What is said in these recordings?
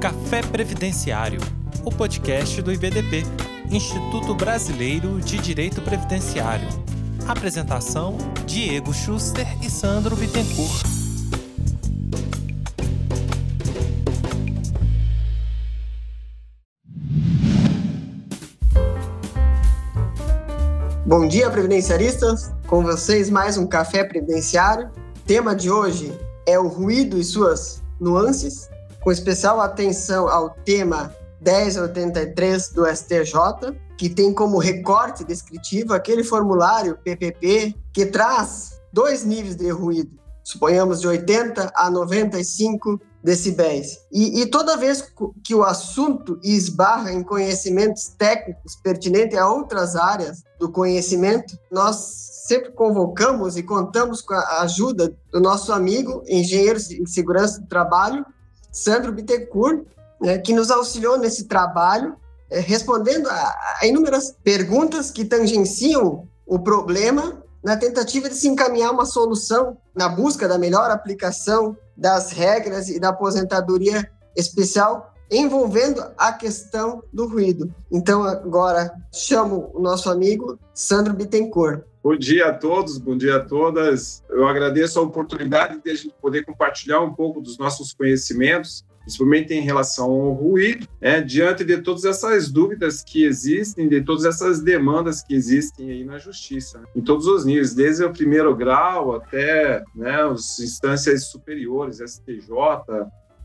Café Previdenciário, o podcast do IBDP, Instituto Brasileiro de Direito Previdenciário. Apresentação: Diego Schuster e Sandro Bittencourt. Bom dia, previdenciaristas! Com vocês, mais um Café Previdenciário. Tema de hoje é o ruído e suas nuances, com especial atenção ao tema 1083 do STJ, que tem como recorte descritivo aquele formulário PPP que traz dois níveis de ruído, suponhamos de 80 a 95 decibéis. E, e, toda vez que o assunto esbarra em conhecimentos técnicos pertinentes a outras áreas do conhecimento, nós sempre convocamos e contamos com a ajuda do nosso amigo, engenheiro em segurança do trabalho, Sandro Bittencourt, né, que nos auxiliou nesse trabalho, é, respondendo a, a inúmeras perguntas que tangenciam o problema na tentativa de se encaminhar uma solução na busca da melhor aplicação das regras e da aposentadoria especial envolvendo a questão do ruído. Então, agora chamo o nosso amigo Sandro Bittencourt. Bom dia a todos, bom dia a todas. Eu agradeço a oportunidade de a gente poder compartilhar um pouco dos nossos conhecimentos, principalmente em relação ao ruído, né, diante de todas essas dúvidas que existem, de todas essas demandas que existem aí na justiça, né, em todos os níveis, desde o primeiro grau até né, as instâncias superiores, STJ,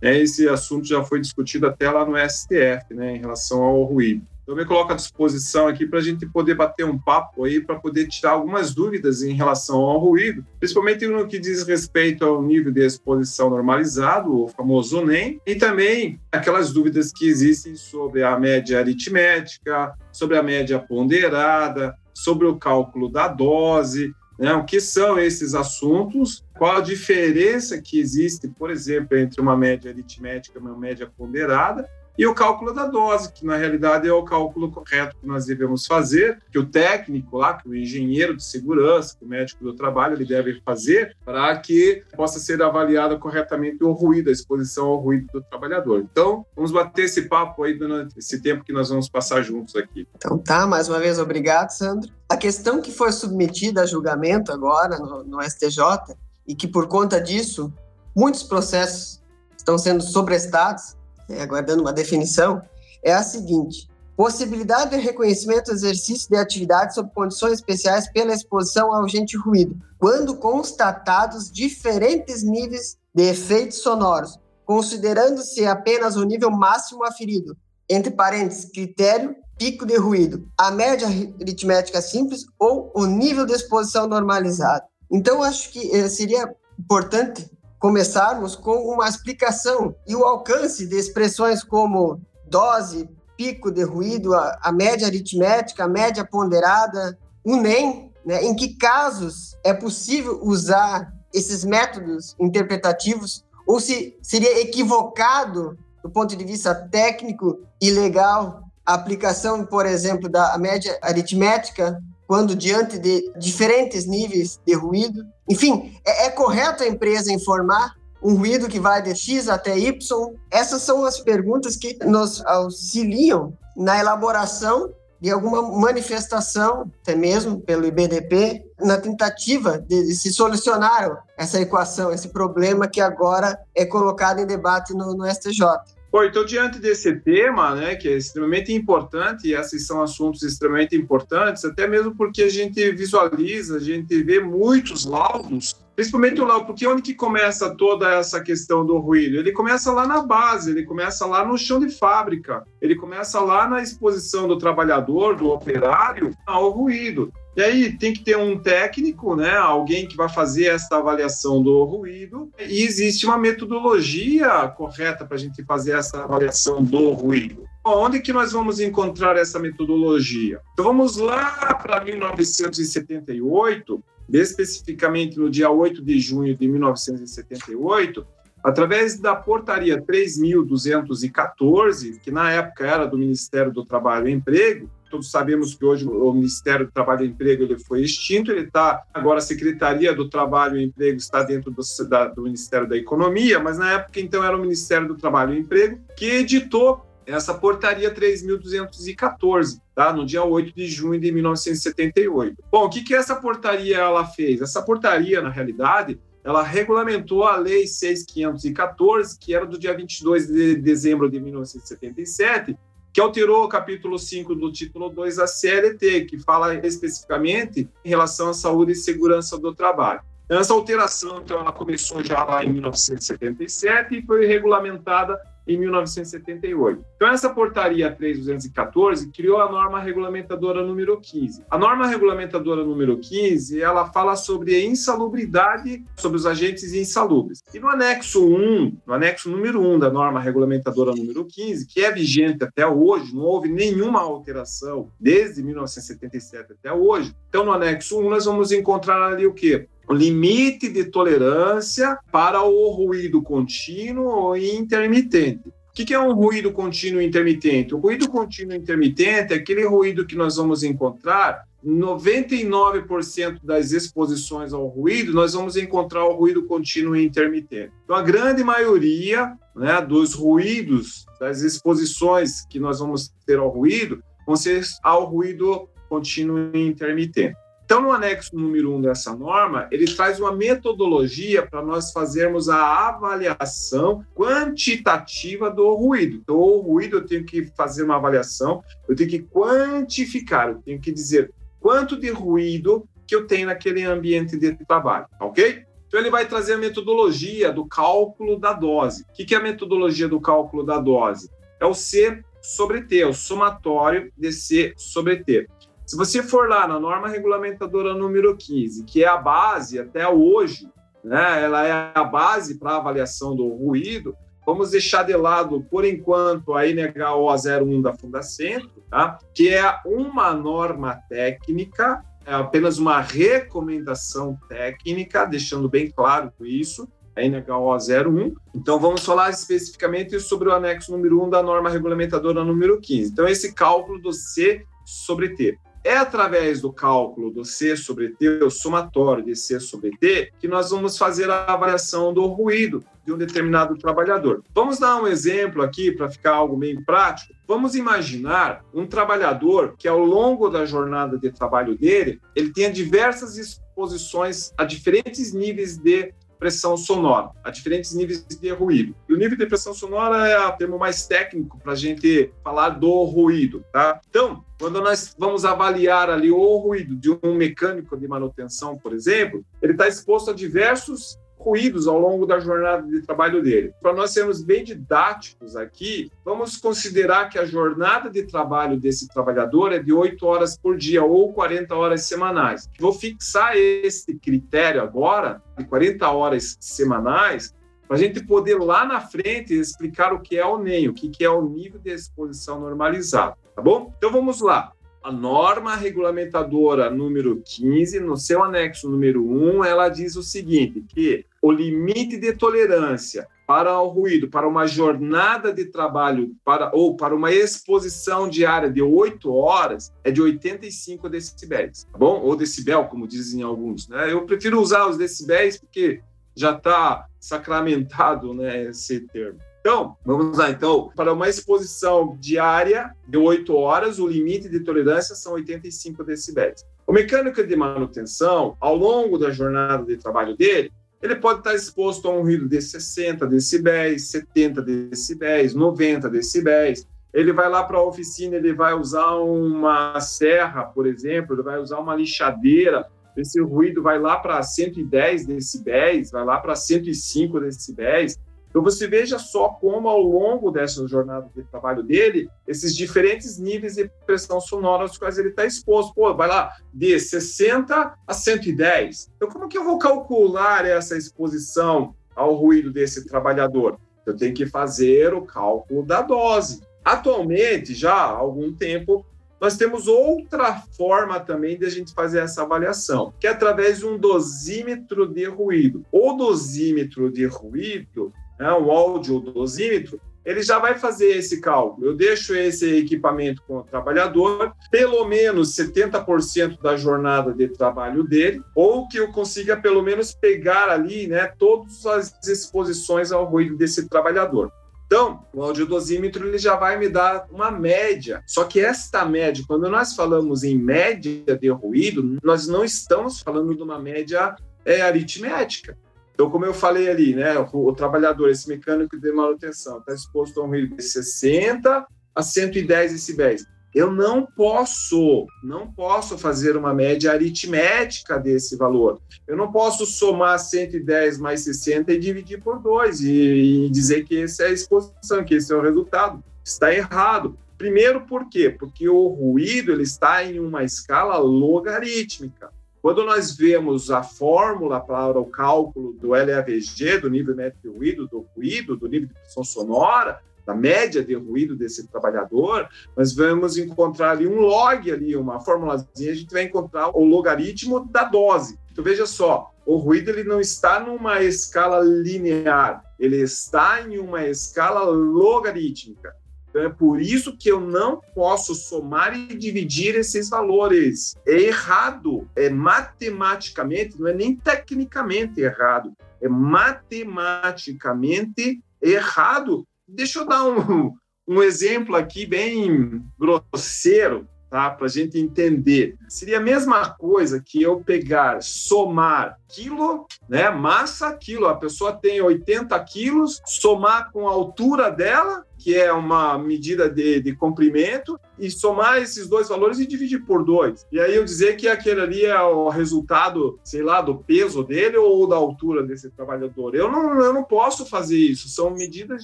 né, esse assunto já foi discutido até lá no STF, né, em relação ao ruído. Então, me coloco à disposição aqui para a gente poder bater um papo aí, para poder tirar algumas dúvidas em relação ao ruído, principalmente no que diz respeito ao nível de exposição normalizado, o famoso NEM, e também aquelas dúvidas que existem sobre a média aritmética, sobre a média ponderada, sobre o cálculo da dose, né? O que são esses assuntos? Qual a diferença que existe, por exemplo, entre uma média aritmética e uma média ponderada? e o cálculo da dose, que na realidade é o cálculo correto que nós devemos fazer, que o técnico lá, que o engenheiro de segurança, que o médico do trabalho, ele deve fazer para que possa ser avaliado corretamente o ruído, a exposição ao ruído do trabalhador. Então, vamos bater esse papo aí durante esse tempo que nós vamos passar juntos aqui. Então tá, mais uma vez, obrigado, Sandro. A questão que foi submetida a julgamento agora no, no STJ e que por conta disso muitos processos estão sendo sobrestados é, aguardando uma definição, é a seguinte: possibilidade de reconhecimento do exercício de atividades sob condições especiais pela exposição ao agente ruído, quando constatados diferentes níveis de efeitos sonoros, considerando-se apenas o nível máximo aferido, entre parênteses, critério pico de ruído, a média aritmética simples ou o nível de exposição normalizado. Então, acho que eh, seria importante começarmos com uma explicação e o alcance de expressões como dose, pico de ruído, a, a média aritmética, a média ponderada, o NEM, né? em que casos é possível usar esses métodos interpretativos ou se seria equivocado do ponto de vista técnico e legal a aplicação, por exemplo, da média aritmética quando diante de diferentes níveis de ruído. Enfim, é, é correto a empresa informar um ruído que vai de X até Y? Essas são as perguntas que nos auxiliam na elaboração de alguma manifestação, até mesmo pelo IBDP, na tentativa de se solucionar essa equação, esse problema que agora é colocado em debate no, no STJ. Bom, então, diante desse tema, né, que é extremamente importante, e esses são assuntos extremamente importantes, até mesmo porque a gente visualiza, a gente vê muitos laudos, principalmente o laudo, porque onde que começa toda essa questão do ruído? Ele começa lá na base, ele começa lá no chão de fábrica, ele começa lá na exposição do trabalhador, do operário, ao ruído. E aí tem que ter um técnico, né, alguém que vai fazer essa avaliação do ruído, e existe uma metodologia correta para a gente fazer essa avaliação do ruído. Onde que nós vamos encontrar essa metodologia? Então vamos lá para 1978, especificamente no dia 8 de junho de 1978, Através da portaria 3.214, que na época era do Ministério do Trabalho e Emprego, todos sabemos que hoje o Ministério do Trabalho e Emprego ele foi extinto, ele está agora a Secretaria do Trabalho e Emprego está dentro do, da, do Ministério da Economia, mas na época então era o Ministério do Trabalho e Emprego que editou essa portaria 3.214, tá? no dia 8 de junho de 1978. Bom, o que, que essa portaria ela fez? Essa portaria, na realidade, ela regulamentou a Lei 6.514, que era do dia 22 de dezembro de 1977, que alterou o capítulo 5 do título 2 da CLT, que fala especificamente em relação à saúde e segurança do trabalho. Essa alteração, então, ela começou já lá em 1977 e foi regulamentada em 1978. Então, essa portaria 3214 criou a norma regulamentadora número 15. A norma regulamentadora número 15, ela fala sobre a insalubridade, sobre os agentes insalubres. E no anexo 1, no anexo número 1 da norma regulamentadora número 15, que é vigente até hoje, não houve nenhuma alteração desde 1977 até hoje. Então, no anexo 1, nós vamos encontrar ali o quê? Limite de tolerância para o ruído contínuo e intermitente. O que é um ruído contínuo e intermitente? O ruído contínuo e intermitente é aquele ruído que nós vamos encontrar 99% das exposições ao ruído, nós vamos encontrar o ruído contínuo e intermitente. Então, a grande maioria né, dos ruídos, das exposições que nós vamos ter ao ruído, vão ser ao ruído contínuo e intermitente. Então, no anexo número 1 um dessa norma, ele traz uma metodologia para nós fazermos a avaliação quantitativa do ruído. Então, o ruído eu tenho que fazer uma avaliação, eu tenho que quantificar, eu tenho que dizer quanto de ruído que eu tenho naquele ambiente de trabalho, ok? Então, ele vai trazer a metodologia do cálculo da dose. O que é a metodologia do cálculo da dose? É o C sobre T, é o somatório de C sobre T. Se você for lá na norma regulamentadora número 15, que é a base até hoje, né, ela é a base para avaliação do ruído, vamos deixar de lado, por enquanto, a NHO 01 da Fundacentro, tá? que é uma norma técnica, é apenas uma recomendação técnica, deixando bem claro isso, a NHO 01. Então, vamos falar especificamente sobre o anexo número 1 da norma regulamentadora número 15. Então, esse cálculo do C sobre T. É através do cálculo do C sobre T, o somatório de C sobre T, que nós vamos fazer a avaliação do ruído de um determinado trabalhador. Vamos dar um exemplo aqui para ficar algo bem prático. Vamos imaginar um trabalhador que ao longo da jornada de trabalho dele, ele tenha diversas exposições a diferentes níveis de pressão sonora, a diferentes níveis de ruído. E o nível de pressão sonora é o termo mais técnico para a gente falar do ruído, tá? Então, quando nós vamos avaliar ali o ruído de um mecânico de manutenção, por exemplo, ele está exposto a diversos ruídos ao longo da jornada de trabalho dele. Para nós sermos bem didáticos aqui, vamos considerar que a jornada de trabalho desse trabalhador é de 8 horas por dia ou 40 horas semanais. Vou fixar esse critério agora, de 40 horas semanais, para a gente poder lá na frente explicar o que é o NEM, o que é o nível de exposição normalizado, tá bom? Então vamos lá a norma regulamentadora número 15, no seu anexo número 1, ela diz o seguinte, que o limite de tolerância para o ruído, para uma jornada de trabalho para, ou para uma exposição diária de 8 horas é de 85 decibéis, tá bom? Ou decibel, como dizem alguns. Né? Eu prefiro usar os decibéis porque já está sacramentado né, esse termo. Então, vamos lá. Então, para uma exposição diária de 8 horas, o limite de tolerância são 85 decibéis. O mecânico de manutenção, ao longo da jornada de trabalho dele, ele pode estar exposto a um ruído de 60 decibéis, 70 decibéis, 90 decibéis. Ele vai lá para a oficina, ele vai usar uma serra, por exemplo, ele vai usar uma lixadeira, esse ruído vai lá para 110 decibéis, vai lá para 105 decibéis. Então você veja só como ao longo dessa jornada de trabalho dele, esses diferentes níveis de pressão sonora aos quais ele está exposto. Pô, vai lá de 60 a 110. Então como que eu vou calcular essa exposição ao ruído desse trabalhador? Eu tenho que fazer o cálculo da dose. Atualmente, já há algum tempo, nós temos outra forma também de a gente fazer essa avaliação, que é através de um dosímetro de ruído. O dosímetro de ruído né, o áudio dosímetro, ele já vai fazer esse cálculo. Eu deixo esse equipamento com o trabalhador, pelo menos 70% da jornada de trabalho dele, ou que eu consiga pelo menos pegar ali né, todas as exposições ao ruído desse trabalhador. Então, o audiodosímetro ele já vai me dar uma média. Só que esta média, quando nós falamos em média de ruído, nós não estamos falando de uma média é, aritmética. Então, como eu falei ali, né, o, o trabalhador, esse mecânico de manutenção, está exposto a um ruído de 60 a 110 decibéis. Eu não posso, não posso fazer uma média aritmética desse valor. Eu não posso somar 110 mais 60 e dividir por 2 e, e dizer que essa é a exposição, que esse é o resultado. Está errado. Primeiro, por quê? Porque o ruído ele está em uma escala logarítmica. Quando nós vemos a fórmula para o cálculo do LAVG, do nível médio de ruído, do ruído, do nível de pressão sonora, da média de ruído desse trabalhador, nós vamos encontrar ali um log ali, uma formulazinha, a gente vai encontrar o logaritmo da dose. Então veja só, o ruído ele não está numa escala linear, ele está em uma escala logarítmica. Então é por isso que eu não posso somar e dividir esses valores. É errado, é matematicamente, não é nem tecnicamente errado, é matematicamente errado. Deixa eu dar um, um exemplo aqui bem grosseiro, tá? Para a gente entender. Seria a mesma coisa que eu pegar, somar quilo, né? Massa, quilo. A pessoa tem 80 quilos, somar com a altura dela, que é uma medida de, de comprimento, e somar esses dois valores e dividir por dois. E aí eu dizer que aquele ali é o resultado, sei lá, do peso dele ou da altura desse trabalhador. Eu não, eu não posso fazer isso, são medidas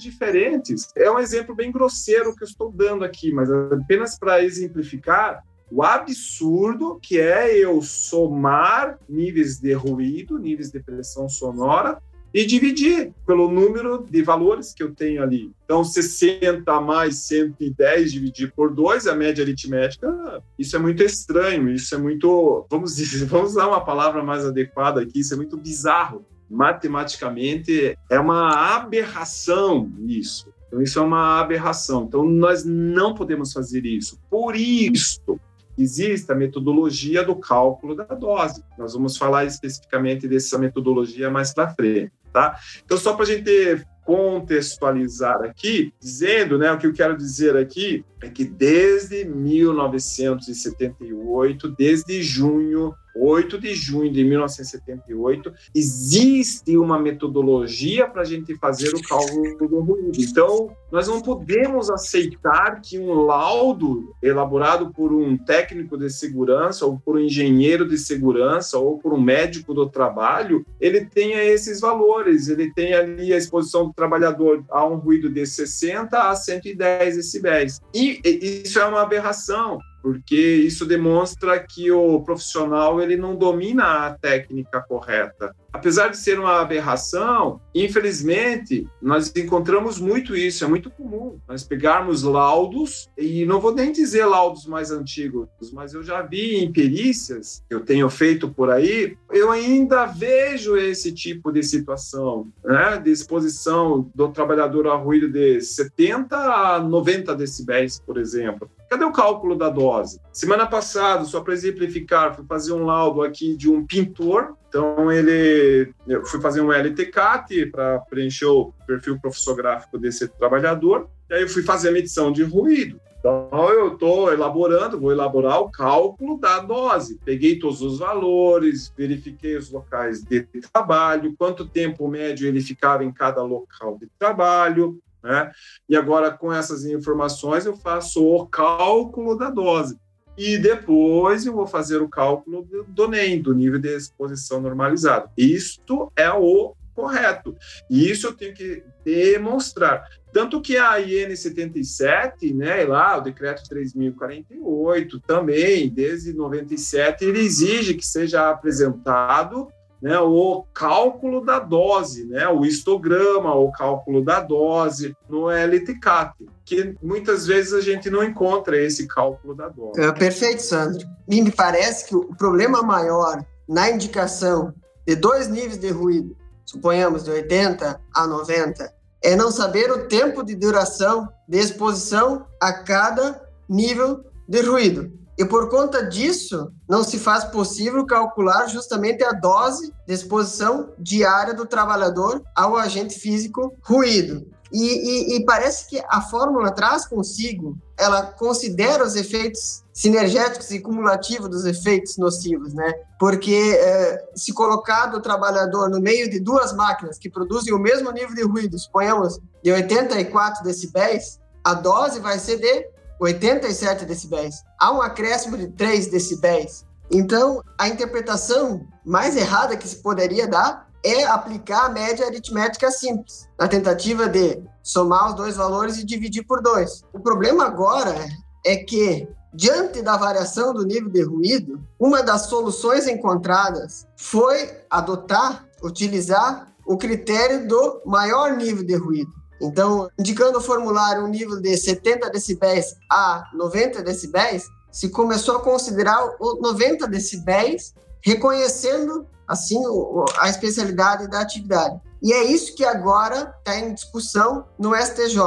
diferentes. É um exemplo bem grosseiro que eu estou dando aqui, mas apenas para exemplificar o absurdo que é eu somar níveis de ruído, níveis de pressão sonora e dividir pelo número de valores que eu tenho ali. Então, 60 mais 110 dividir por 2, a média aritmética, isso é muito estranho, isso é muito, vamos dizer, vamos usar uma palavra mais adequada aqui, isso é muito bizarro. Matematicamente, é uma aberração isso. Então, isso é uma aberração. Então, nós não podemos fazer isso. Por isso, existe a metodologia do cálculo da dose. Nós vamos falar especificamente dessa metodologia mais para frente, tá? Então, só para a gente contextualizar aqui, dizendo, né, o que eu quero dizer aqui é que desde 1978, desde junho 8 de junho de 1978, existe uma metodologia para a gente fazer o cálculo do ruído. Então, nós não podemos aceitar que um laudo elaborado por um técnico de segurança, ou por um engenheiro de segurança, ou por um médico do trabalho, ele tenha esses valores, ele tem ali a exposição do trabalhador a um ruído de 60 a 110 decibéis. E isso é uma aberração porque isso demonstra que o profissional ele não domina a técnica correta apesar de ser uma aberração, infelizmente, nós encontramos muito isso, é muito comum. Nós pegarmos laudos, e não vou nem dizer laudos mais antigos, mas eu já vi em perícias que eu tenho feito por aí, eu ainda vejo esse tipo de situação, né, de exposição do trabalhador a ruído de 70 a 90 decibéis, por exemplo. Cadê o cálculo da dose? Semana passada, só para exemplificar, fui fazer um laudo aqui de um pintor então ele, eu fui fazer um LTCAT para preencher o perfil profissográfico desse trabalhador. E aí eu fui fazer a medição de ruído. Então eu estou elaborando, vou elaborar o cálculo da dose. Peguei todos os valores, verifiquei os locais de trabalho, quanto tempo médio ele ficava em cada local de trabalho, né? E agora com essas informações eu faço o cálculo da dose e depois eu vou fazer o cálculo do NEM, do nível de exposição normalizado. Isto é o correto. E isso eu tenho que demonstrar. Tanto que a IN 77, né, lá, o decreto 3048, também, desde 97, ele exige que seja apresentado né, o cálculo da dose, né, o histograma, o cálculo da dose no LTCAT, que muitas vezes a gente não encontra esse cálculo da dose. É, perfeito, Sandro. Me parece que o problema maior na indicação de dois níveis de ruído, suponhamos de 80 a 90, é não saber o tempo de duração de exposição a cada nível de ruído. E por conta disso, não se faz possível calcular justamente a dose de exposição diária do trabalhador ao agente físico ruído. E, e, e, parece que a fórmula traz consigo, ela considera os efeitos sinergéticos e cumulativos dos efeitos nocivos, né? Porque é, se colocado o trabalhador no meio de duas máquinas que produzem o mesmo nível de ruído, suponhamos de 84 decibéis, a dose vai ser de 87 decibéis. Há um acréscimo de 3 decibéis. Então, a interpretação mais errada que se poderia dar é aplicar a média aritmética simples, na tentativa de somar os dois valores e dividir por dois. O problema agora é que, diante da variação do nível de ruído, uma das soluções encontradas foi adotar, utilizar o critério do maior nível de ruído. Então, indicando o formulário um nível de 70 decibéis a 90 decibéis, se começou a considerar o 90 decibéis, reconhecendo, assim, a especialidade da atividade. E é isso que agora está em discussão no STJ.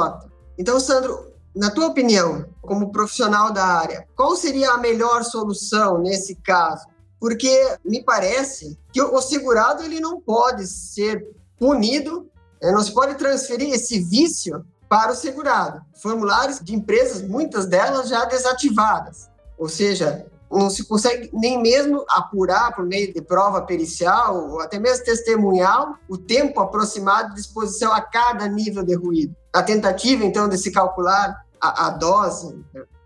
Então, Sandro, na tua opinião, como profissional da área, qual seria a melhor solução nesse caso? Porque me parece que o segurado ele não pode ser punido não se pode transferir esse vício para o segurado. Formulários de empresas, muitas delas já desativadas. Ou seja, não se consegue nem mesmo apurar por meio de prova pericial ou até mesmo testemunhal o tempo aproximado de exposição a cada nível de ruído. A tentativa, então, de se calcular a, a dose.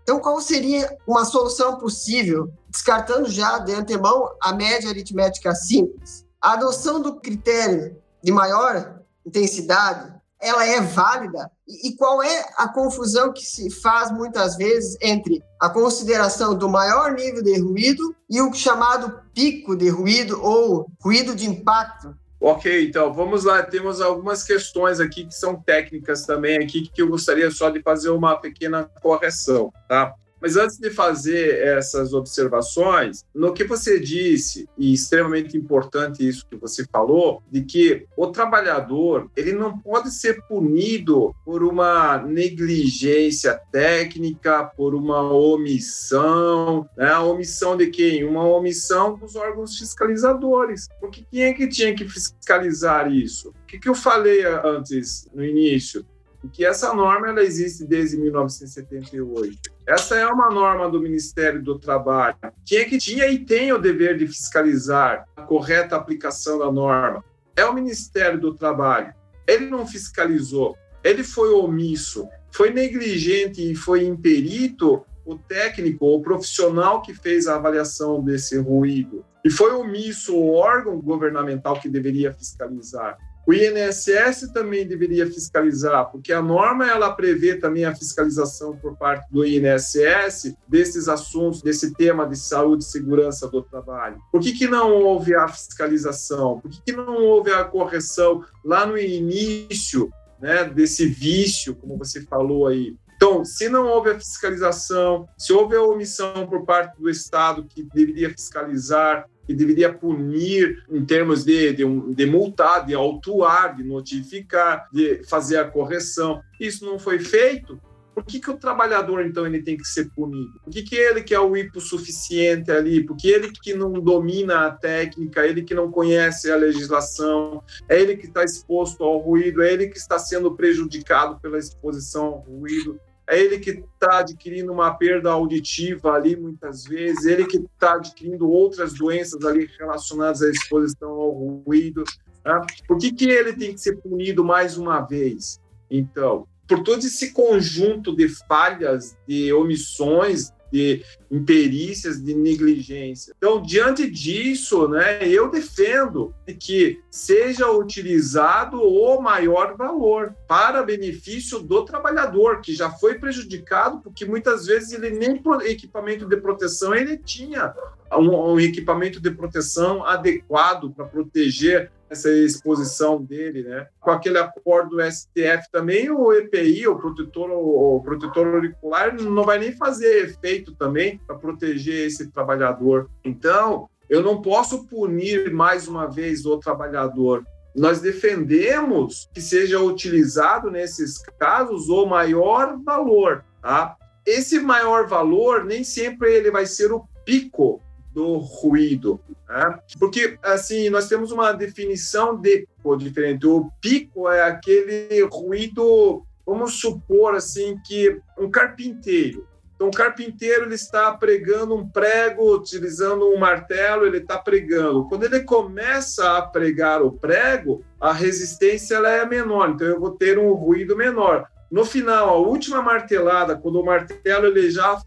Então, qual seria uma solução possível, descartando já de antemão a média aritmética simples? A adoção do critério de maior intensidade, ela é válida? E, qual é a confusão que se faz muitas vezes entre a consideração do maior nível de ruído e o chamado pico de ruído ou ruído de impacto? Ok, então vamos lá. Temos algumas questões aqui que são técnicas também aqui que eu gostaria só de fazer uma pequena correção, tá? Mas antes de fazer essas observações, no que você disse, e extremamente importante isso que você falou, de que o trabalhador ele não pode ser punido por uma negligência técnica, por uma omissão, né? A omissão de quem? Uma omissão dos órgãos fiscalizadores. Porque quem é que tinha que fiscalizar isso? O que, que eu falei antes, no início? que essa norma ela existe desde 1978. Essa é uma norma do Ministério do Trabalho. Quem é que tinha e tem o dever de fiscalizar a correta aplicação da norma? É o Ministério do Trabalho. Ele não fiscalizou, ele foi omisso, foi negligente e foi imperito o técnico ou profissional que fez a avaliação desse ruído. E foi omisso o órgão governamental que deveria fiscalizar. O INSS também deveria fiscalizar, porque a norma ela prevê também a fiscalização por parte do INSS desses assuntos, desse tema de saúde e segurança do trabalho. Por que, que não houve a fiscalização? Por que, que não houve a correção lá no início né, desse vício, como você falou aí? Então, se não houve a fiscalização, se houve a omissão por parte do Estado que deveria fiscalizar, que deveria punir em termos de, de, de multar, de autuar, de notificar, de fazer a correção. Isso não foi feito. Por que, que o trabalhador, então, ele tem que ser punido? Por que, que ele que é o hipossuficiente ali? Porque ele que não domina a técnica, ele que não conhece a legislação, é ele que está exposto ao ruído, é ele que está sendo prejudicado pela exposição ao ruído é ele que está adquirindo uma perda auditiva ali, muitas vezes, ele que está adquirindo outras doenças ali relacionadas à exposição ao ruído. Tá? Por que, que ele tem que ser punido mais uma vez? Então, por todo esse conjunto de falhas, de omissões, de imperícias, de negligência. Então, diante disso, né, eu defendo que seja utilizado o maior valor para benefício do trabalhador, que já foi prejudicado, porque muitas vezes ele nem equipamento de proteção ele tinha um, um equipamento de proteção adequado para proteger essa exposição dele, né? Com aquele acordo do STF também, o EPI, o protetor, o protetor auricular, não vai nem fazer efeito também para proteger esse trabalhador. Então, eu não posso punir mais uma vez o trabalhador. nós defendemos que seja utilizado nesses casos o maior valor, tá? Esse maior valor nem sempre ele vai ser o pico do ruído, né? porque assim nós temos uma definição de pô, diferente. O pico é aquele ruído, vamos supor assim que um carpinteiro então, o carpinteiro ele está pregando um prego, utilizando um martelo, ele está pregando. Quando ele começa a pregar o prego, a resistência ela é menor, então eu vou ter um ruído menor. No final, a última martelada, quando o martelo ele já,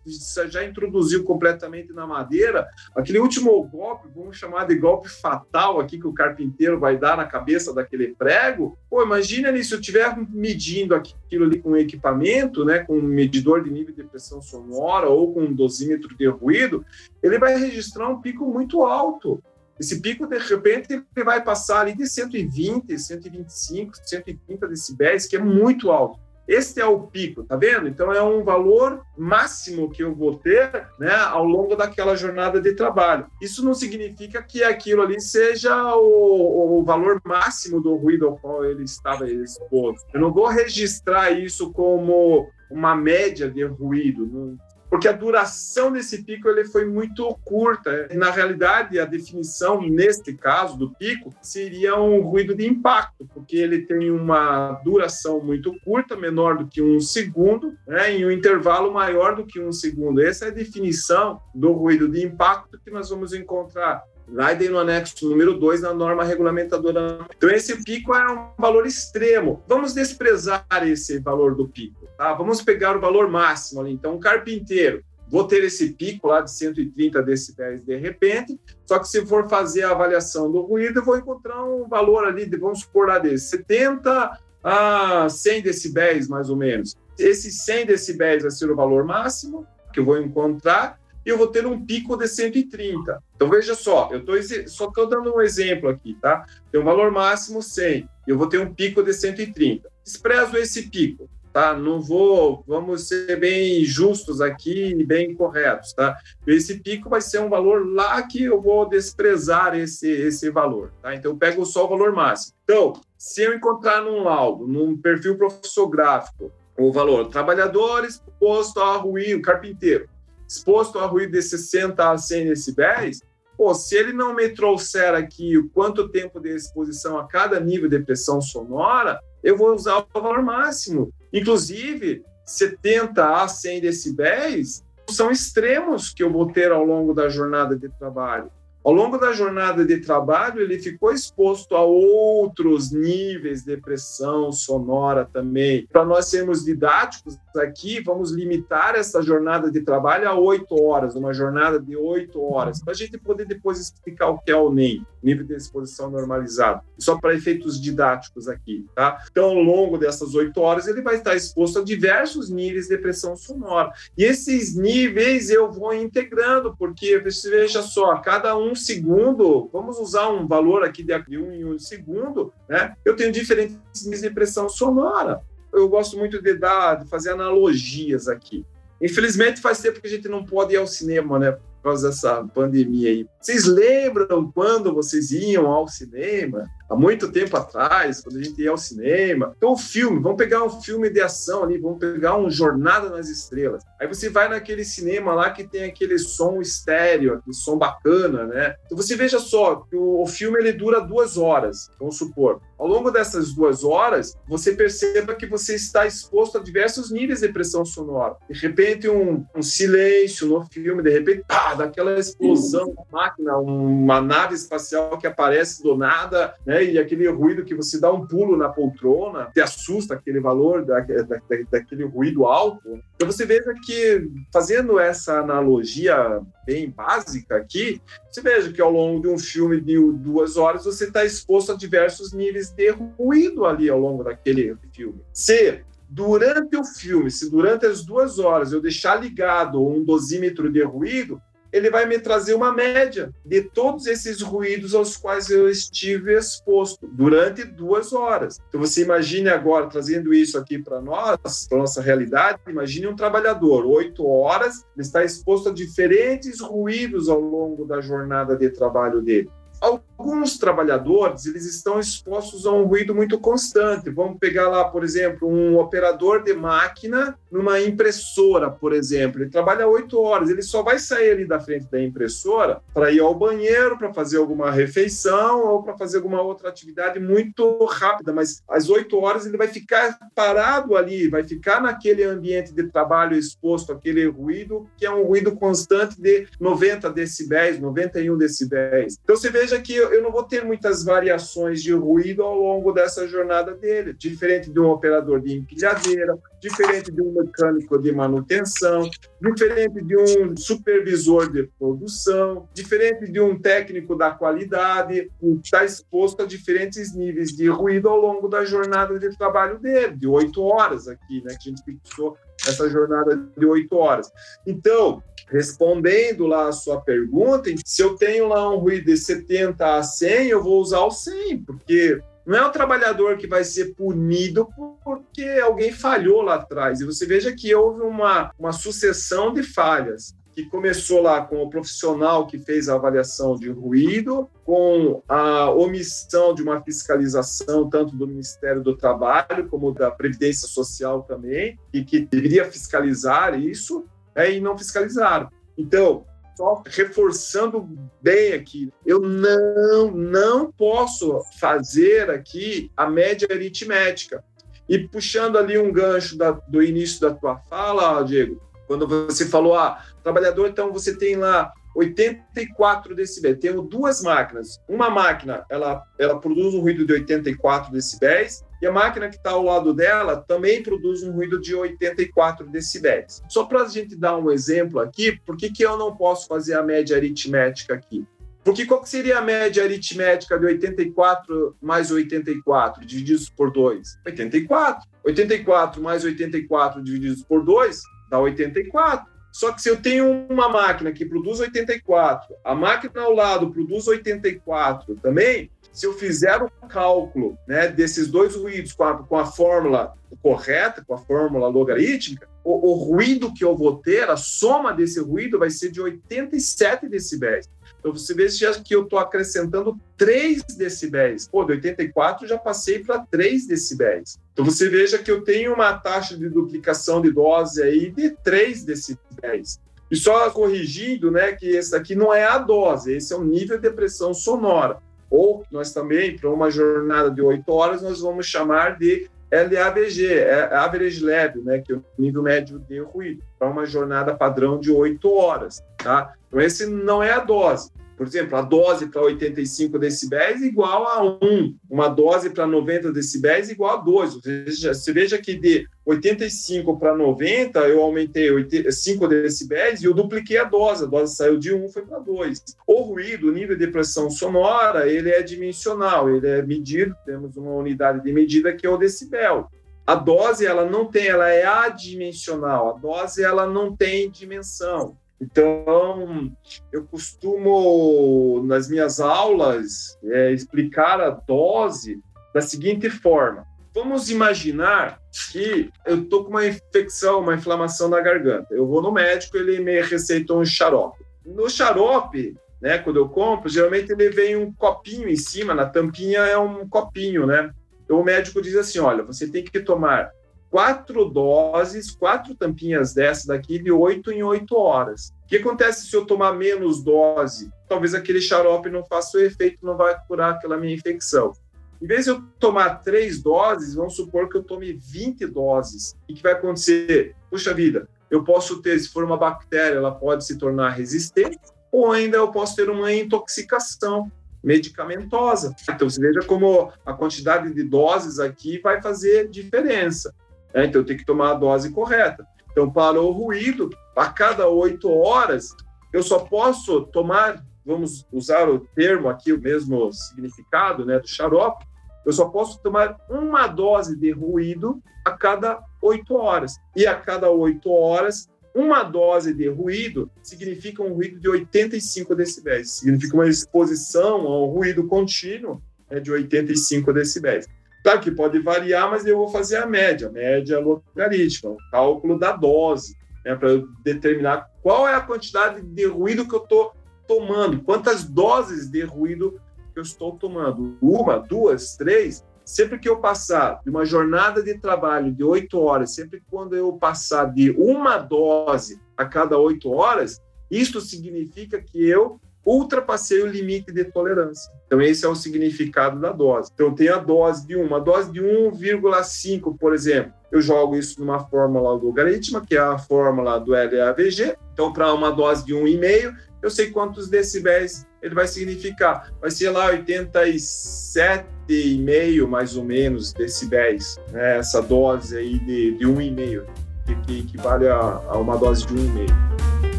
já introduziu completamente na madeira, aquele último golpe, vamos chamar de golpe fatal aqui que o carpinteiro vai dar na cabeça daquele prego, pô, imagina ali se eu estiver medindo aquilo ali com equipamento, né, com um medidor de nível de pressão sonora ou com um dosímetro de ruído, ele vai registrar um pico muito alto. Esse pico, de repente, ele vai passar ali de 120, 125, 130 decibéis, que é muito alto. Este é o pico, tá vendo? Então é um valor máximo que eu vou ter né, ao longo daquela jornada de trabalho. Isso não significa que aquilo ali seja o, o valor máximo do ruído ao qual ele estava exposto. Eu não vou registrar isso como uma média de ruído porque a duração desse pico ele foi muito curta. Na realidade, a definição neste caso do pico seria um ruído de impacto, porque ele tem uma duração muito curta, menor do que um segundo, né, em um intervalo maior do que um segundo. Essa é a definição do ruído de impacto que nós vamos encontrar lá no anexo número 2 na norma regulamentadora. Então, esse pico é um valor extremo. Vamos desprezar esse valor do pico. Tá? Vamos pegar o valor máximo ali. Então, um carpinteiro, vou ter esse pico lá de 130 decibéis de repente, só que se for fazer a avaliação do ruído, eu vou encontrar um valor ali, de, vamos supor lá desse, 70 a 100 decibéis, mais ou menos. Esses 100 decibéis vai ser o valor máximo que eu vou encontrar, e eu vou ter um pico de 130. Então veja só, eu tô, só estou dando um exemplo aqui, tá? Tem um valor máximo 100, eu vou ter um pico de 130. Desprezo esse pico, tá? Não vou, vamos ser bem justos aqui e bem corretos, tá? Esse pico vai ser um valor lá que eu vou desprezar esse, esse valor, tá? Então eu pego só o valor máximo. Então, se eu encontrar num laudo, num perfil professográfico, o valor trabalhadores posto a ruim, carpinteiro, exposto a ruído de 60 a 100 decibéis, pô, se ele não me trouxer aqui o quanto tempo de exposição a cada nível de pressão sonora, eu vou usar o valor máximo. Inclusive, 70 a 100 decibéis são extremos que eu vou ter ao longo da jornada de trabalho. Ao longo da jornada de trabalho, ele ficou exposto a outros níveis de pressão sonora também. Para nós sermos didáticos aqui, vamos limitar essa jornada de trabalho a oito horas, uma jornada de oito horas, para a gente poder depois explicar o que é o NEM, nível de exposição normalizado, só para efeitos didáticos aqui, tá? Então, ao longo dessas oito horas, ele vai estar exposto a diversos níveis de pressão sonora. E esses níveis eu vou integrando, porque veja só, cada um um segundo, vamos usar um valor aqui de um em um segundo, né? Eu tenho diferentes níveis de pressão sonora. Eu gosto muito de dar, de fazer analogias aqui. Infelizmente faz tempo que a gente não pode ir ao cinema, né? Por causa dessa pandemia aí. Vocês lembram quando vocês iam ao cinema? Há muito tempo atrás, quando a gente ia ao cinema. Então, o filme, vamos pegar um filme de ação ali, vamos pegar um Jornada nas Estrelas. Aí você vai naquele cinema lá que tem aquele som estéreo, aquele som bacana, né? Então você veja só que o, o filme ele dura duas horas, vamos supor. Ao longo dessas duas horas, você perceba que você está exposto a diversos níveis de pressão sonora. De repente, um, um silêncio no filme, de repente, pá, daquela explosão, uma máquina, uma nave espacial que aparece do nada, né? E aquele ruído que você dá um pulo na poltrona, te assusta aquele valor da, da, daquele ruído alto. Então você veja que, fazendo essa analogia bem básica aqui, você veja que ao longo de um filme de duas horas você está exposto a diversos níveis de ruído ali ao longo daquele filme. Se durante o filme, se durante as duas horas eu deixar ligado um dosímetro de ruído, ele vai me trazer uma média de todos esses ruídos aos quais eu estive exposto durante duas horas. Então você imagine agora, trazendo isso aqui para nós, para nossa realidade, imagine um trabalhador, oito horas, ele está exposto a diferentes ruídos ao longo da jornada de trabalho dele. Ao alguns trabalhadores eles estão expostos a um ruído muito constante. Vamos pegar lá, por exemplo, um operador de máquina numa impressora, por exemplo. Ele trabalha oito horas, ele só vai sair ali da frente da impressora para ir ao banheiro, para fazer alguma refeição ou para fazer alguma outra atividade muito rápida, mas às oito horas ele vai ficar parado ali, vai ficar naquele ambiente de trabalho exposto àquele ruído, que é um ruído constante de 90 decibéis, 91 decibéis. Então você veja que eu não vou ter muitas variações de ruído ao longo dessa jornada dele, diferente de um operador de empilhadeira, diferente de um mecânico de manutenção, diferente de um supervisor de produção, diferente de um técnico da qualidade, que está exposto a diferentes níveis de ruído ao longo da jornada de trabalho dele, de oito horas aqui, né, que a gente fixou essa jornada de oito horas. Então, respondendo lá a sua pergunta, se eu tenho lá um ruído de 70 a 100, eu vou usar o 100, porque não é o trabalhador que vai ser punido porque alguém falhou lá atrás. E você veja que houve uma, uma sucessão de falhas que começou lá com o profissional que fez a avaliação de ruído, com a omissão de uma fiscalização tanto do Ministério do Trabalho como da Previdência Social também, e que deveria fiscalizar isso, é, e não fiscalizaram. Então, só reforçando bem aqui, eu não, não posso fazer aqui a média aritmética. E puxando ali um gancho da, do início da tua fala, Diego, quando você falou, ah, trabalhador, então você tem lá 84 decibéis. Tenho duas máquinas. Uma máquina, ela, ela produz um ruído de 84 decibéis e a máquina que está ao lado dela também produz um ruído de 84 decibéis. Só para a gente dar um exemplo aqui, por que, que eu não posso fazer a média aritmética aqui? Porque qual seria a média aritmética de 84 mais 84 divididos por 2? 84. 84 mais 84 divididos por 2 dá 84. Só que se eu tenho uma máquina que produz 84, a máquina ao lado produz 84 também, se eu fizer o cálculo né, desses dois ruídos com a, com a fórmula correta, com a fórmula logarítmica, o, o, ruído que eu vou ter, a soma desse ruído vai ser de 87 decibéis. Então você vê que eu estou acrescentando 3 decibéis. Pô, de 84 já passei para 3 decibéis. Então você veja que eu tenho uma taxa de duplicação de dose aí de 3 decibéis. E só corrigindo, né, que esse aqui não é a dose, esse é o nível de pressão sonora. Ou nós também, para uma jornada de oito horas, nós vamos chamar de LABG, é Average Level, né, que é o nível médio de ruído, para uma jornada padrão de oito horas. Tá? Então, esse não é a dose. Por exemplo, a dose para 85 decibéis igual a 1, uma dose para 90 decibéis igual a 2. Veja, você veja que de 85 para 90 eu aumentei 5 decibéis e eu dupliquei a dose. A dose saiu de 1 foi para 2. O ruído, o nível de pressão sonora, ele é dimensional, ele é medido, temos uma unidade de medida que é o decibel. A dose ela não tem, ela é adimensional. A dose ela não tem dimensão. Então, eu costumo, nas minhas aulas, é, explicar a dose da seguinte forma. Vamos imaginar que eu estou com uma infecção, uma inflamação na garganta. Eu vou no médico, ele me receitou um xarope. No xarope, né, quando eu compro, geralmente ele vem um copinho em cima, na tampinha é um copinho, né? Então o médico diz assim: olha, você tem que tomar quatro doses, quatro tampinhas dessa daqui de oito em oito horas. O que acontece se eu tomar menos dose? Talvez aquele xarope não faça o efeito, não vai curar aquela minha infecção. Em vez de eu tomar três doses, vamos supor que eu tome 20 doses. O que vai acontecer? Puxa vida, eu posso ter, se for uma bactéria, ela pode se tornar resistente, ou ainda eu posso ter uma intoxicação medicamentosa. Então, você veja como a quantidade de doses aqui vai fazer diferença. Né? Então, eu tenho que tomar a dose correta. Então, para o ruído, a cada oito horas, eu só posso tomar, vamos usar o termo aqui, o mesmo significado né, do xarope, eu só posso tomar uma dose de ruído a cada oito horas. E a cada oito horas, uma dose de ruído significa um ruído de 85 decibéis, significa uma exposição ao ruído contínuo né, de 85 decibéis. Claro que pode variar, mas eu vou fazer a média, a média logarítmica, o cálculo da dose, né, para determinar qual é a quantidade de ruído que eu estou tomando, quantas doses de ruído que eu estou tomando. Uma, duas, três, sempre que eu passar de uma jornada de trabalho de oito horas, sempre quando eu passar de uma dose a cada oito horas, isto significa que eu ultrapassei o limite de tolerância. Então, esse é o significado da dose. Então, tem a dose de 1, uma dose de 1,5, por exemplo. Eu jogo isso numa fórmula logarítmica, que é a fórmula do LAVG. Então, para uma dose de 1,5, eu sei quantos decibéis ele vai significar. Vai ser lá 87,5 mais ou menos decibéis, né? essa dose aí de, de 1,5, que, que equivale a, a uma dose de 1,5.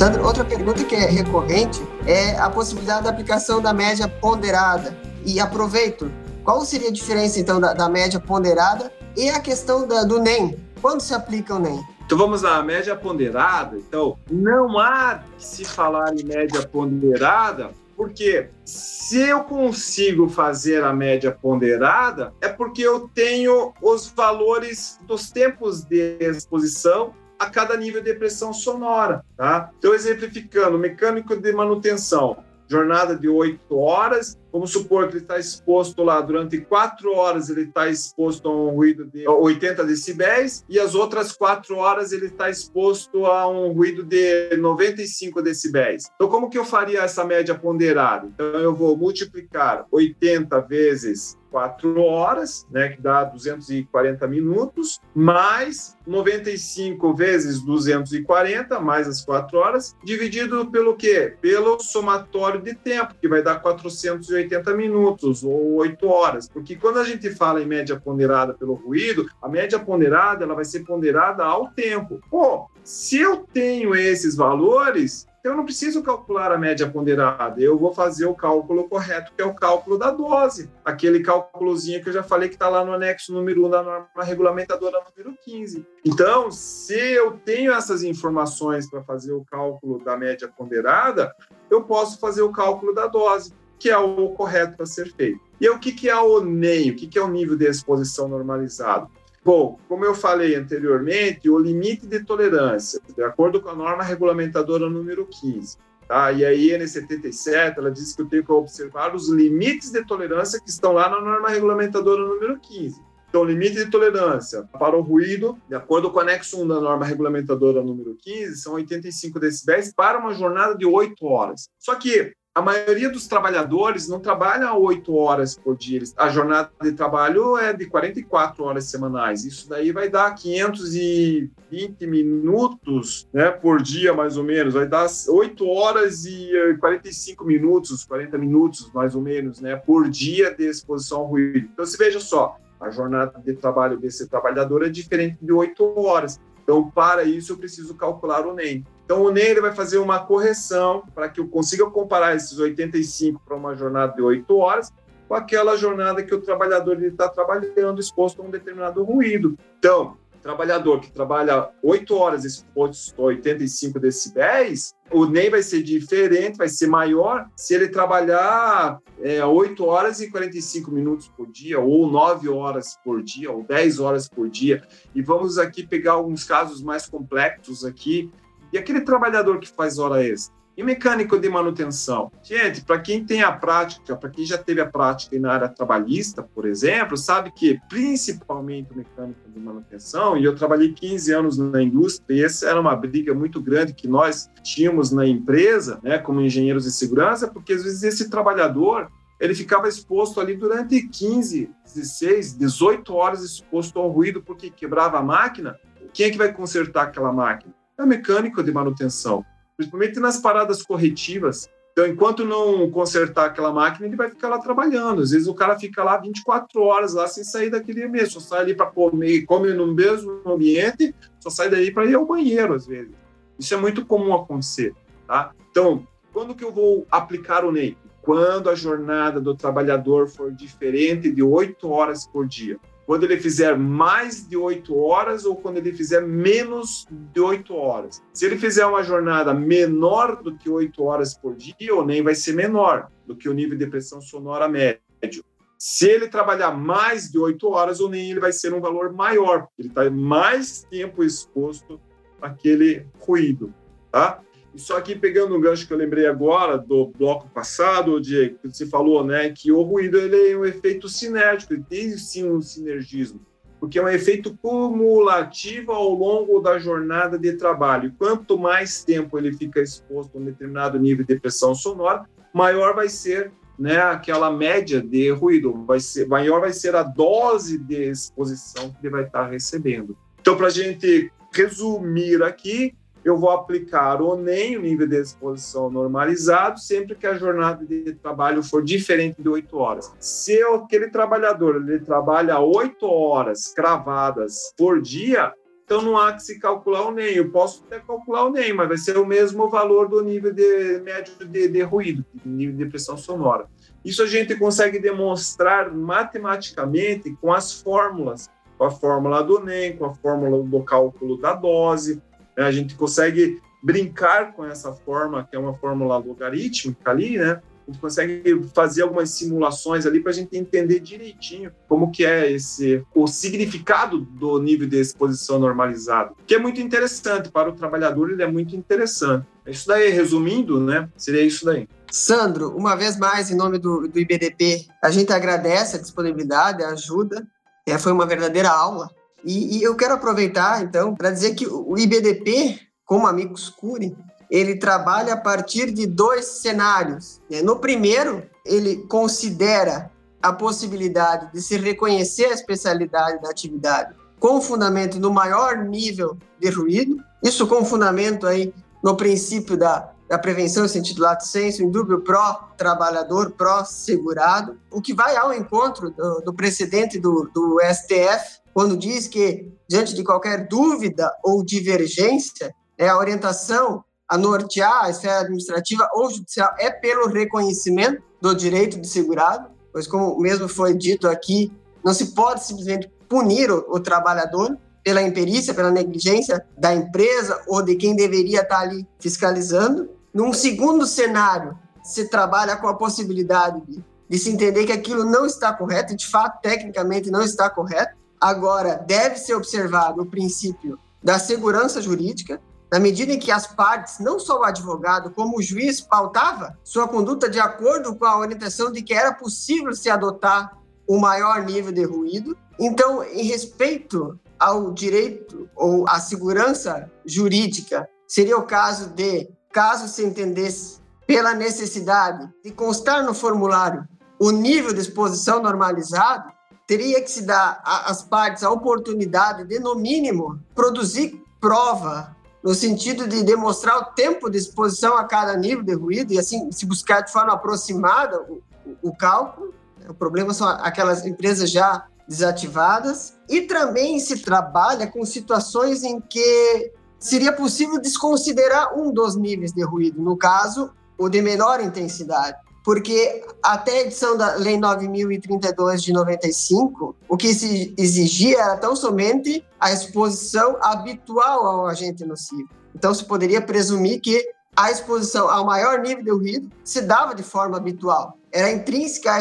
Sandro, outra pergunta que é recorrente é a possibilidade da aplicação da média ponderada. E aproveito, qual seria a diferença então da, da média ponderada e a questão da, do NEM? Quando se aplica o NEM? Então vamos lá, a média ponderada. Então, não há que se falar em média ponderada, porque se eu consigo fazer a média ponderada, é porque eu tenho os valores dos tempos de exposição a cada nível de pressão sonora, tá? Então, exemplificando, mecânico de manutenção, jornada de oito horas, vamos supor que ele está exposto lá durante quatro horas, ele está exposto a um ruído de 80 decibéis, e as outras quatro horas ele está exposto a um ruído de 95 decibéis. Então, como que eu faria essa média ponderada? Então, eu vou multiplicar 80 vezes 4 horas, né, que dá 240 minutos, mais 95 vezes 240, mais as 4 horas, dividido pelo quê? Pelo somatório de tempo, que vai dar 480 minutos ou 8 horas. Porque quando a gente fala em média ponderada pelo ruído, a média ponderada ela vai ser ponderada ao tempo. Pô, se eu tenho esses valores, eu não preciso calcular a média ponderada, eu vou fazer o cálculo correto, que é o cálculo da dose. Aquele cálculozinho que eu já falei que está lá no anexo número 1 da norma regulamentadora número 15. Então, se eu tenho essas informações para fazer o cálculo da média ponderada, eu posso fazer o cálculo da dose, que é o correto para ser feito. E o que, que é o NEM? O que, que é o nível de exposição normalizado? Bom, como eu falei anteriormente, o limite de tolerância, de acordo com a norma regulamentadora número 15, tá? e a IN77, ela diz que eu tenho que observar os limites de tolerância que estão lá na norma regulamentadora número 15. Então, limite de tolerância para o ruído, de acordo com o anexo 1 da norma regulamentadora número 15, são 85 decibéis para uma jornada de 8 horas. Só que a maioria dos trabalhadores não trabalha oito horas por dia. A jornada de trabalho é de 44 horas semanais. Isso daí vai dar 520 minutos né, por dia, mais ou menos. Vai dar 8 horas e 45 minutos, 40 minutos, mais ou menos, né, por dia de exposição ao ruído. Então, se veja só, a jornada de trabalho desse trabalhador é diferente de 8 horas. Então, para isso, eu preciso calcular o NEM. Então, o ele vai fazer uma correção para que eu consiga comparar esses 85 para uma jornada de 8 horas com aquela jornada que o trabalhador está trabalhando exposto a um determinado ruído. Então, trabalhador que trabalha 8 horas exposto a 85 decibéis, o NEM vai ser diferente, vai ser maior se ele trabalhar é, 8 horas e 45 minutos por dia, ou 9 horas por dia, ou 10 horas por dia. E vamos aqui pegar alguns casos mais complexos aqui, e aquele trabalhador que faz hora extra? E mecânico de manutenção? Gente, para quem tem a prática, para quem já teve a prática na área trabalhista, por exemplo, sabe que principalmente o mecânico de manutenção, e eu trabalhei 15 anos na indústria, e essa era uma briga muito grande que nós tínhamos na empresa, né, como engenheiros de segurança, porque às vezes esse trabalhador ele ficava exposto ali durante 15, 16, 18 horas exposto ao ruído porque quebrava a máquina. Quem é que vai consertar aquela máquina? É mecânico de manutenção, principalmente nas paradas corretivas. Então, enquanto não consertar aquela máquina, ele vai ficar lá trabalhando. Às vezes o cara fica lá 24 horas lá sem sair daquele ambiente, só sai ali para comer, come no mesmo ambiente, só sai daí para ir ao banheiro às vezes. Isso é muito comum acontecer, tá? Então, quando que eu vou aplicar o NEI? Quando a jornada do trabalhador for diferente de 8 horas por dia quando ele fizer mais de oito horas ou quando ele fizer menos de oito horas. Se ele fizer uma jornada menor do que oito horas por dia, ou nem vai ser menor do que o nível de pressão sonora médio. Se ele trabalhar mais de oito horas, o NEM ele vai ser um valor maior, ele está mais tempo exposto àquele ruído, tá? Isso aqui pegando um gancho que eu lembrei agora do bloco passado, Diego, que você falou, né, que o ruído ele é um efeito cinético, ele tem sim um sinergismo, porque é um efeito cumulativo ao longo da jornada de trabalho. Quanto mais tempo ele fica exposto a um determinado nível de pressão sonora, maior vai ser né, aquela média de ruído, vai ser, maior vai ser a dose de exposição que ele vai estar recebendo. Então, para a gente resumir aqui, eu vou aplicar o NEM, o nível de exposição normalizado, sempre que a jornada de trabalho for diferente de oito horas. Se aquele trabalhador ele trabalha oito horas cravadas por dia, então não há que se calcular o NEM. Eu posso até calcular o NEM, mas vai ser o mesmo valor do nível de, médio de, de ruído, nível de pressão sonora. Isso a gente consegue demonstrar matematicamente com as fórmulas, com a fórmula do NEM, com a fórmula do cálculo da dose. Né? A gente consegue brincar com essa forma, que é uma fórmula logarítmica ali, né? a gente consegue fazer algumas simulações ali para a gente entender direitinho como que é esse o significado do nível de exposição normalizado, que é muito interessante para o trabalhador, ele é muito interessante. Isso daí, resumindo, né, seria isso daí. Sandro, uma vez mais, em nome do, do IBDP, a gente agradece a disponibilidade, a ajuda. É, foi uma verdadeira aula. E, e eu quero aproveitar, então, para dizer que o IBDP, como Amigos Cure, ele trabalha a partir de dois cenários. Né? No primeiro, ele considera a possibilidade de se reconhecer a especialidade da atividade com fundamento no maior nível de ruído, isso com fundamento aí no princípio da, da prevenção, sentido lato senso, dúvida pró-trabalhador, pró-segurado, o que vai ao encontro do, do precedente do, do STF, quando diz que, diante de qualquer dúvida ou divergência, é a orientação a nortear a esfera administrativa ou judicial é pelo reconhecimento do direito de segurado, pois, como mesmo foi dito aqui, não se pode simplesmente punir o, o trabalhador pela imperícia, pela negligência da empresa ou de quem deveria estar ali fiscalizando. Num segundo cenário, se trabalha com a possibilidade de, de se entender que aquilo não está correto, de fato, tecnicamente não está correto. Agora, deve ser observado o princípio da segurança jurídica, na medida em que as partes, não só o advogado, como o juiz, pautava sua conduta de acordo com a orientação de que era possível se adotar o maior nível de ruído. Então, em respeito ao direito ou à segurança jurídica, seria o caso de, caso se entendesse pela necessidade de constar no formulário o nível de exposição normalizado, teria que se dar às partes a oportunidade de, no mínimo, produzir prova no sentido de demonstrar o tempo de exposição a cada nível de ruído e assim se buscar de forma aproximada o, o cálculo. O problema são aquelas empresas já desativadas e também se trabalha com situações em que seria possível desconsiderar um dos níveis de ruído, no caso, o de menor intensidade porque até a edição da Lei 9.032 de 95, o que se exigia era tão somente a exposição habitual ao agente nocivo. Então, se poderia presumir que a exposição ao maior nível de ruído se dava de forma habitual. Era intrínseca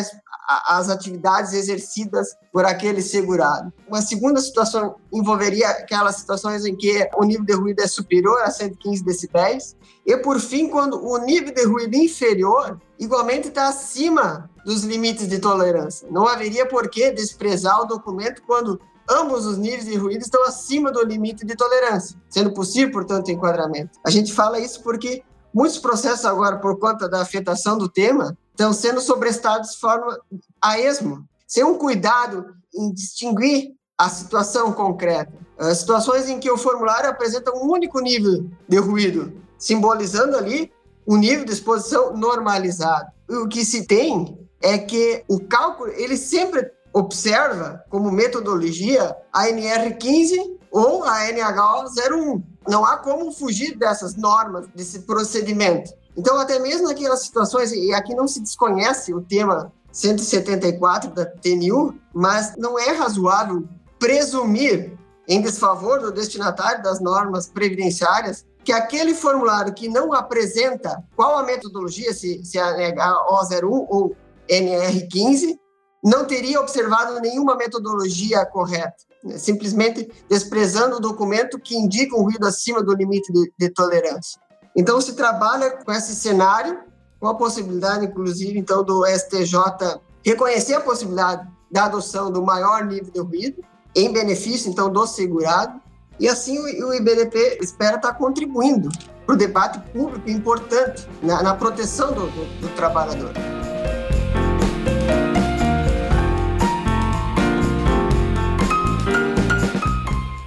às atividades exercidas por aquele segurado. Uma segunda situação envolveria aquelas situações em que o nível de ruído é superior a 115 decibéis. E, por fim, quando o nível de ruído inferior igualmente está acima dos limites de tolerância. Não haveria por que desprezar o documento quando ambos os níveis de ruído estão acima do limite de tolerância, sendo possível, portanto, enquadramento. A gente fala isso porque muitos processos agora, por conta da afetação do tema, estão sendo sobrestados de forma a esmo, sem um cuidado em distinguir a situação concreta. As situações em que o formulário apresenta um único nível de ruído, simbolizando ali o nível de exposição normalizado. O que se tem é que o cálculo, ele sempre observa como metodologia a NR15 ou a NH01. Não há como fugir dessas normas, desse procedimento. Então, até mesmo naquelas situações, e aqui não se desconhece o tema 174 da TNU, mas não é razoável presumir em desfavor do destinatário das normas previdenciárias que aquele formulário que não apresenta qual a metodologia, se, se é NH01 ou NR15, não teria observado nenhuma metodologia correta, né? simplesmente desprezando o documento que indica um ruído acima do limite de, de tolerância. Então, se trabalha com esse cenário, com a possibilidade, inclusive, então, do STJ reconhecer a possibilidade da adoção do maior nível de ruído, em benefício, então, do segurado, e assim o IBDP espera estar contribuindo para o debate público importante na, na proteção do, do, do trabalhador.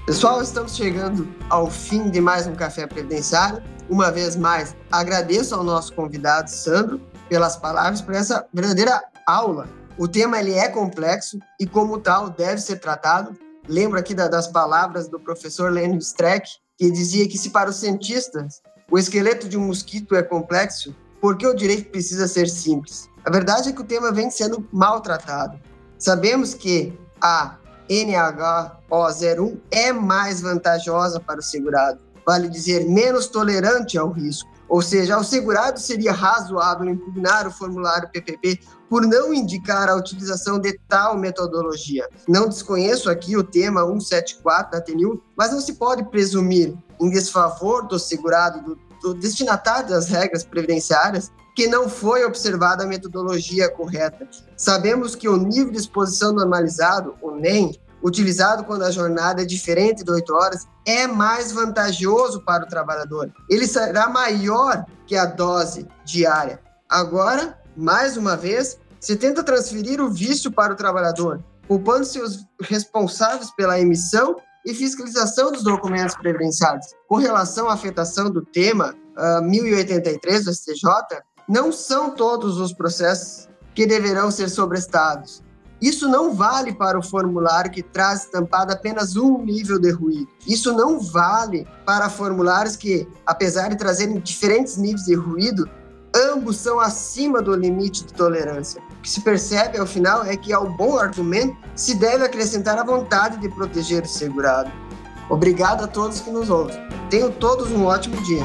Pessoal, estamos chegando ao fim de mais um Café Previdenciário. Uma vez mais, agradeço ao nosso convidado, Sandro, pelas palavras, por essa verdadeira aula. O tema ele é complexo e, como tal, deve ser tratado. Lembro aqui da, das palavras do professor Lenin Streck, que dizia que se para os cientistas o esqueleto de um mosquito é complexo, por que o direito precisa ser simples? A verdade é que o tema vem sendo maltratado. Sabemos que a NHO01 é mais vantajosa para o segurado, vale dizer, menos tolerante ao risco. Ou seja, ao segurado seria razoável impugnar o formulário PPP por não indicar a utilização de tal metodologia. Não desconheço aqui o tema 174 da TNU, mas não se pode presumir em desfavor do segurado, do, do destinatário das regras previdenciárias, que não foi observada a metodologia correta. Sabemos que o nível de exposição normalizado, o NEM, utilizado quando a jornada é diferente de 8 horas, é mais vantajoso para o trabalhador. Ele será maior que a dose diária. Agora, mais uma vez, se tenta transferir o vício para o trabalhador, culpando-se os responsáveis pela emissão e fiscalização dos documentos previdenciários. Com relação à afetação do tema uh, ah, 1083 do STJ, não são todos os processos que deverão ser sobrestados. Isso não vale para o formulário que traz estampado apenas um nível de ruído. Isso não vale para formulários que, apesar de trazerem diferentes níveis de ruído, ambos são acima do limite de tolerância. O que se percebe, ao final, é que ao bom argumento se deve acrescentar a vontade de proteger o segurado. Obrigado a todos que nos ouvem. Tenham todos um ótimo dia.